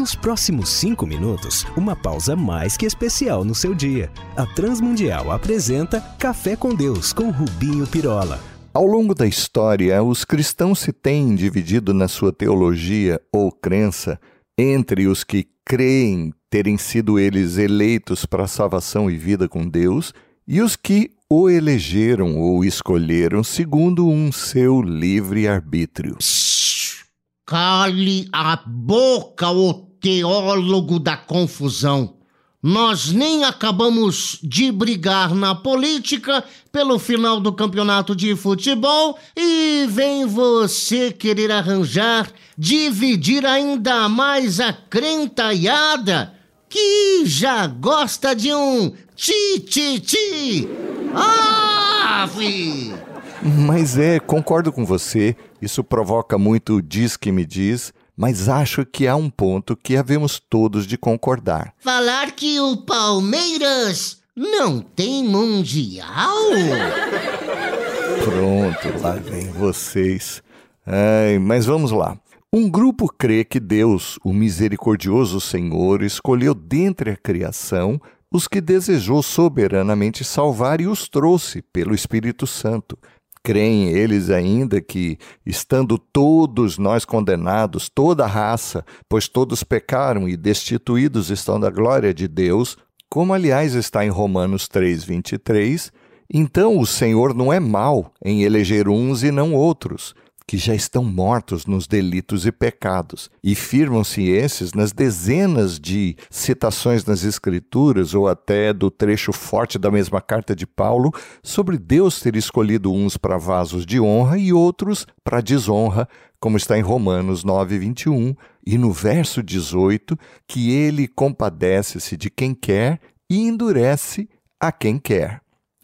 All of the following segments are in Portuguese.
Nos próximos cinco minutos, uma pausa mais que especial no seu dia. A Transmundial apresenta Café com Deus com Rubinho Pirola. Ao longo da história, os cristãos se têm dividido na sua teologia ou crença entre os que creem terem sido eles eleitos para salvação e vida com Deus e os que o elegeram ou escolheram segundo um seu livre arbítrio. Cale a boca, ô teólogo da confusão. Nós nem acabamos de brigar na política pelo final do campeonato de futebol e vem você querer arranjar, dividir ainda mais a crentaiada que já gosta de um ti-ti-ti. Ave! Mas é, concordo com você, isso provoca muito diz que me diz, mas acho que há um ponto que havemos todos de concordar. Falar que o Palmeiras não tem mundial? Pronto, lá vem vocês. Ai, mas vamos lá. Um grupo crê que Deus, o misericordioso Senhor, escolheu dentre a criação os que desejou soberanamente salvar e os trouxe pelo Espírito Santo. Creem eles ainda que, estando todos nós condenados, toda a raça, pois todos pecaram e destituídos estão da glória de Deus, como aliás está em Romanos 3:23, então o Senhor não é mau em eleger uns e não outros, que já estão mortos nos delitos e pecados, e firmam-se esses nas dezenas de citações nas Escrituras, ou até do trecho forte da mesma carta de Paulo, sobre Deus ter escolhido uns para vasos de honra e outros para desonra, como está em Romanos 9, 21, e no verso 18, que ele compadece-se de quem quer e endurece a quem quer.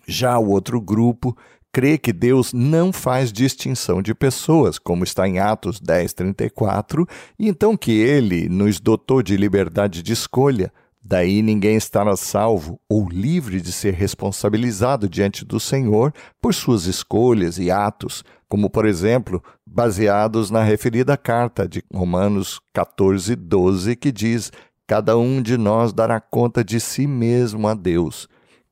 Já o outro grupo crê que Deus não faz distinção de pessoas, como está em Atos 10:34, e então que ele nos dotou de liberdade de escolha. Daí ninguém estará salvo ou livre de ser responsabilizado diante do Senhor por suas escolhas e atos, como por exemplo, baseados na referida carta de Romanos 14:12, que diz: Cada um de nós dará conta de si mesmo a Deus.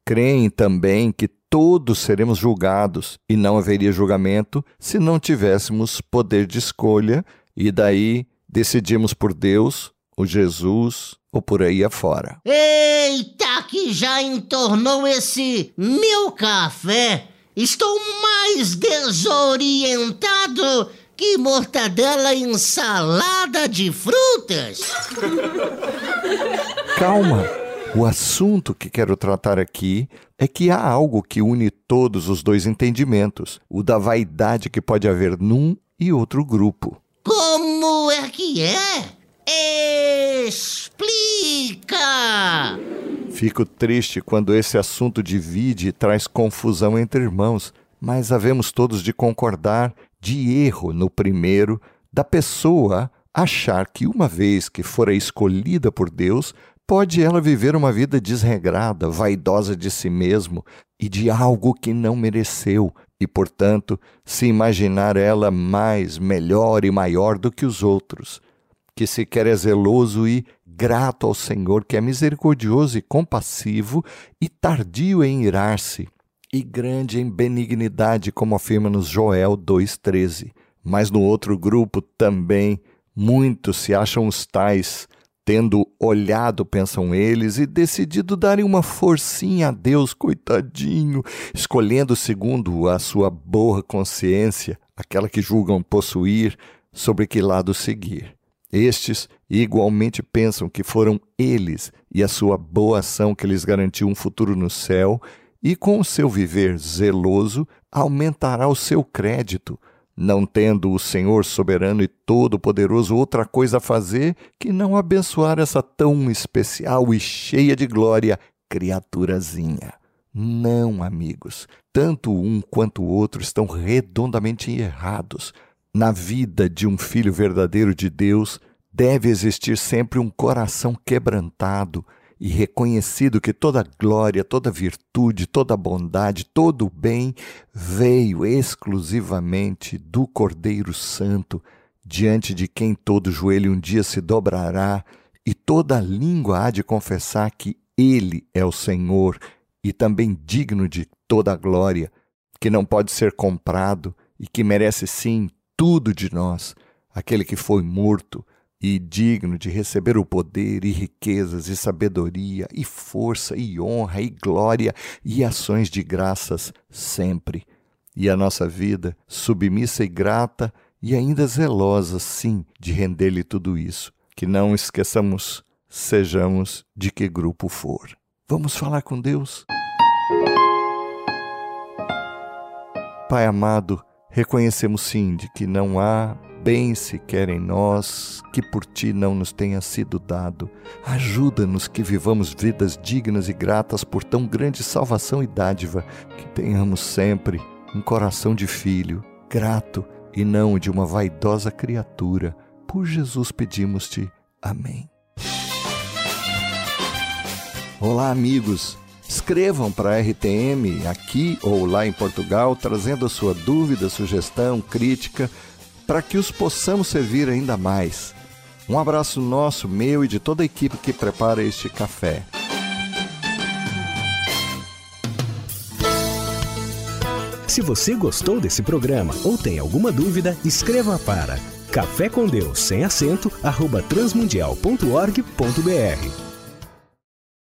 Creem também que todos seremos julgados e não haveria julgamento se não tivéssemos poder de escolha e daí decidimos por Deus, o Jesus ou por aí afora. Eita, que já entornou esse meu café! Estou mais desorientado que mortadela em salada de frutas! Calma! O assunto que quero tratar aqui é que há algo que une todos os dois entendimentos: o da vaidade que pode haver num e outro grupo. Como é que é? Explica! Fico triste quando esse assunto divide e traz confusão entre irmãos, mas havemos todos de concordar de erro no primeiro, da pessoa achar que uma vez que fora escolhida por Deus, pode ela viver uma vida desregrada, vaidosa de si mesmo e de algo que não mereceu, e, portanto, se imaginar ela mais, melhor e maior do que os outros, que sequer é zeloso e grato ao Senhor, que é misericordioso e compassivo e tardio em irar-se, e grande em benignidade, como afirma-nos Joel 2,13. Mas no outro grupo também muitos se acham os tais, Tendo olhado, pensam eles, e decidido darem uma forcinha a Deus, coitadinho, escolhendo segundo a sua boa consciência, aquela que julgam possuir, sobre que lado seguir. Estes igualmente pensam que foram eles e a sua boa ação que lhes garantiu um futuro no céu, e com o seu viver zeloso aumentará o seu crédito, não tendo o Senhor soberano e todo-poderoso outra coisa a fazer que não abençoar essa tão especial e cheia de glória criaturazinha. Não, amigos, tanto um quanto o outro estão redondamente errados. Na vida de um filho verdadeiro de Deus, deve existir sempre um coração quebrantado e reconhecido que toda glória, toda virtude, toda bondade, todo bem veio exclusivamente do Cordeiro Santo, diante de quem todo joelho um dia se dobrará e toda língua há de confessar que Ele é o Senhor e também digno de toda a glória, que não pode ser comprado e que merece sim tudo de nós, aquele que foi morto e digno de receber o poder e riquezas e sabedoria e força e honra e glória e ações de graças sempre. E a nossa vida submissa e grata e ainda zelosa, sim, de render-lhe tudo isso. Que não esqueçamos, sejamos de que grupo for. Vamos falar com Deus? Pai amado, reconhecemos sim de que não há bem sequer em nós que por ti não nos tenha sido dado. Ajuda-nos que vivamos vidas dignas e gratas por tão grande salvação e dádiva, que tenhamos sempre um coração de filho, grato e não de uma vaidosa criatura. Por Jesus pedimos-te. Amém. Olá, amigos. Escrevam para a RTM aqui ou lá em Portugal, trazendo a sua dúvida, sugestão, crítica para que os possamos servir ainda mais. Um abraço nosso, meu e de toda a equipe que prepara este café. Se você gostou desse programa ou tem alguma dúvida, escreva para café com Deus sem acento arroba transmundial.org.br